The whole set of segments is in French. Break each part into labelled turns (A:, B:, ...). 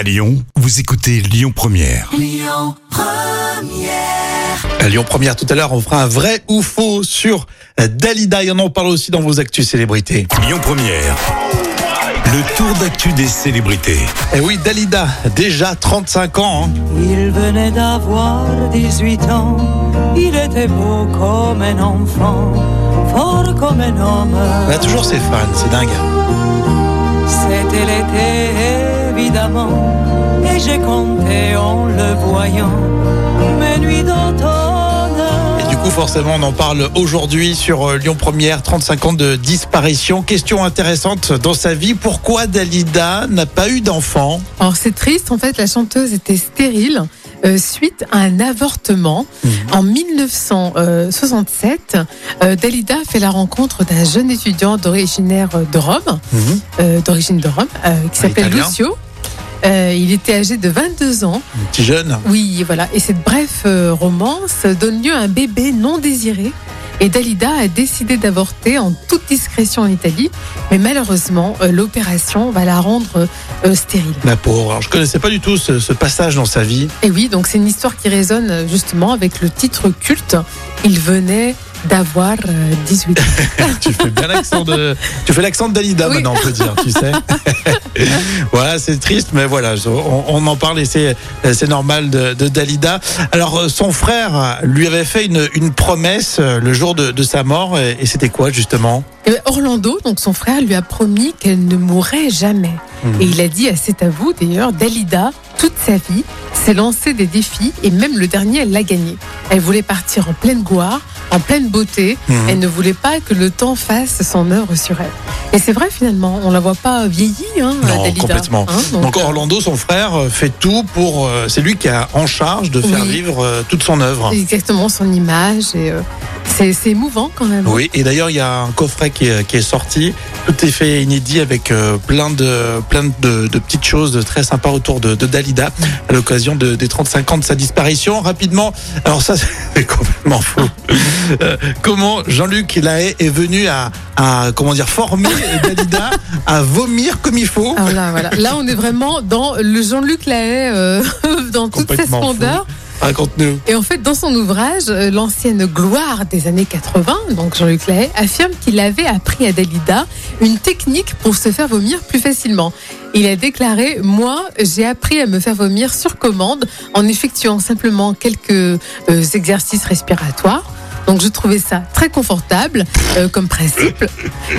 A: À Lyon, vous écoutez Lyon Première.
B: À Lyon Première, tout à l'heure, on fera un vrai ou faux sur Dalida. Et on en parle aussi dans vos actus célébrités.
A: Lyon Première. Le tour d'actu des célébrités.
B: Et oui, Dalida, déjà 35 ans. hein.
C: Il venait d'avoir 18 ans, il était beau comme un enfant, fort comme un homme.
B: Elle a toujours ses fans, c'est dingue.
C: C'était l'été, évidemment, et j'ai compté en le voyant, mes nuits d'automne.
B: Et du coup, forcément, on en parle aujourd'hui sur euh, Lyon Première, 35 ans de disparition. Question intéressante dans sa vie, pourquoi Dalida n'a pas eu d'enfant?
D: Alors c'est triste, en fait, la chanteuse était stérile euh, suite à un avortement. En 1967, euh, Dalida fait la rencontre d'un jeune étudiant d'originaire de Rome, euh, d'origine de Rome, qui s'appelle. Lucio. Euh, il était âgé de 22 ans.
B: Un petit jeune
D: Oui, voilà. Et cette bref euh, romance donne lieu à un bébé non désiré. Et Dalida a décidé d'avorter en toute discrétion en Italie. Mais malheureusement, euh, l'opération va la rendre euh, stérile.
B: La pauvre. Alors, je connaissais pas du tout ce, ce passage dans sa vie.
D: Et oui, donc c'est une histoire qui résonne euh, justement avec le titre culte. Il venait d'avoir euh, 18 ans.
B: tu fais bien l'accent de. Tu fais l'accent de Dalida
D: Oui.
B: maintenant, on peut dire, tu sais. voilà, c'est triste, mais voilà, on, on en parle et c'est normal de, de Dalida. Alors, euh, son frère lui avait fait une, une promesse euh, le jour de, de sa mort, et, et c'était quoi justement?
D: Et Orlando, donc son frère, lui a promis qu'elle ne mourrait jamais. Et il a dit, ah, c'est à vous d'ailleurs, Dalida, toute sa vie, s'est lancée des défis et même le dernier, elle l'a gagné. Elle voulait partir en pleine gloire, en pleine beauté.
B: Mhm.
D: Elle ne voulait pas que le temps fasse son œuvre sur elle. Et c'est vrai finalement, on la voit pas vieillie, hein,
B: Non,
D: Dalida.
B: complètement.
D: Hein, donc,
B: Donc Orlando, son frère, euh, fait tout pour. euh, C'est lui qui a en charge de faire
D: Oui.
B: vivre euh, toute son œuvre.
D: exactement son image et c'est émouvant quand même.
B: Oui, et d'ailleurs, il y a un coffret qui est, qui est sorti. Tout est fait inédit avec euh, plein de plein de, de petites choses très sympas autour de, de Dalida à l'occasion de- des 35 ans de sa disparition. Rapidement, alors ça, c'est complètement faux. Euh, comment Jean-Luc Lahaye est venu à, à comment dire former Dalida à vomir comme il faut?
D: Alors là, voilà. là, on est vraiment dans le Jean-Luc Lahaye euh, dans toute sa splendeur. Et en fait, dans son ouvrage, euh, l'ancienne gloire des années 80, donc Jean-Luc Lahaye, affirme qu'il avait appris à Dalida une technique pour se faire vomir plus facilement. Il a déclaré Moi, j'ai appris à me faire vomir sur commande en effectuant simplement quelques euh, exercices respiratoires. Donc je trouvais ça très confortable euh, comme principe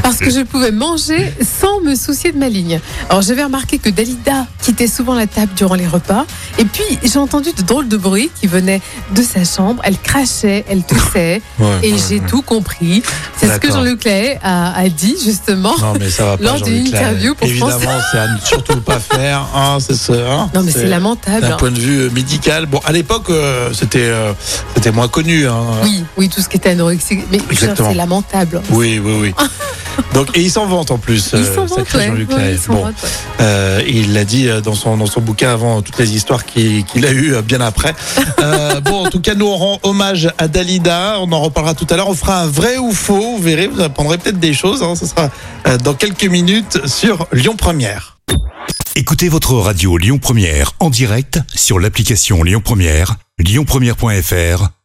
D: parce que je pouvais manger sans me soucier de ma ligne. Alors j'avais remarqué que Dalida quittait souvent la table durant les repas et puis j'ai entendu de drôles de bruits qui venaient de sa chambre. Elle crachait, elle toussait
B: Ouais,
D: et
B: ouais,
D: j'ai
B: ouais.
D: tout compris. C'est ce que. Jean-Luc Lahaye a, a dit justement.
B: Non, mais ça va pas.
D: Lors d'une interview pour
B: Évidemment, c'est à ne surtout pas faire. Hein, c'est ça. hein.
D: Non mais c'est lamentable.
B: D'un
D: hein.
B: point de vue euh, médical, bon, à l'époque, euh, c'était euh, c'était moins connu. Hein.
D: Oui, oui, tout ce qui était anorexie. Mais c'est lamentable.
B: Oui, oui, oui. Donc, et il s'en vante en plus.
D: Il
B: euh,
D: s'en vante,
B: sacré
D: ouais.
B: Jean-Luc
D: Ouais,
B: Lahaye.
D: il s'en
B: Bon,
D: vante, ouais.
B: euh, il l'a dit euh, dans son dans son bouquin avant toutes les histoires qu'il a eues bien après. Euh, bon, en tout cas, nous on rend hommage à Dalida. On en reparlera tout à l'heure. On fera un vrai ou faux. Vous verrez, vous apprendrez peut-être des choses. Hein. Ce sera dans quelques minutes sur Lyon Première.
A: Écoutez votre radio Lyon Première en direct sur l'application Lyon Première, lyonpremière.fr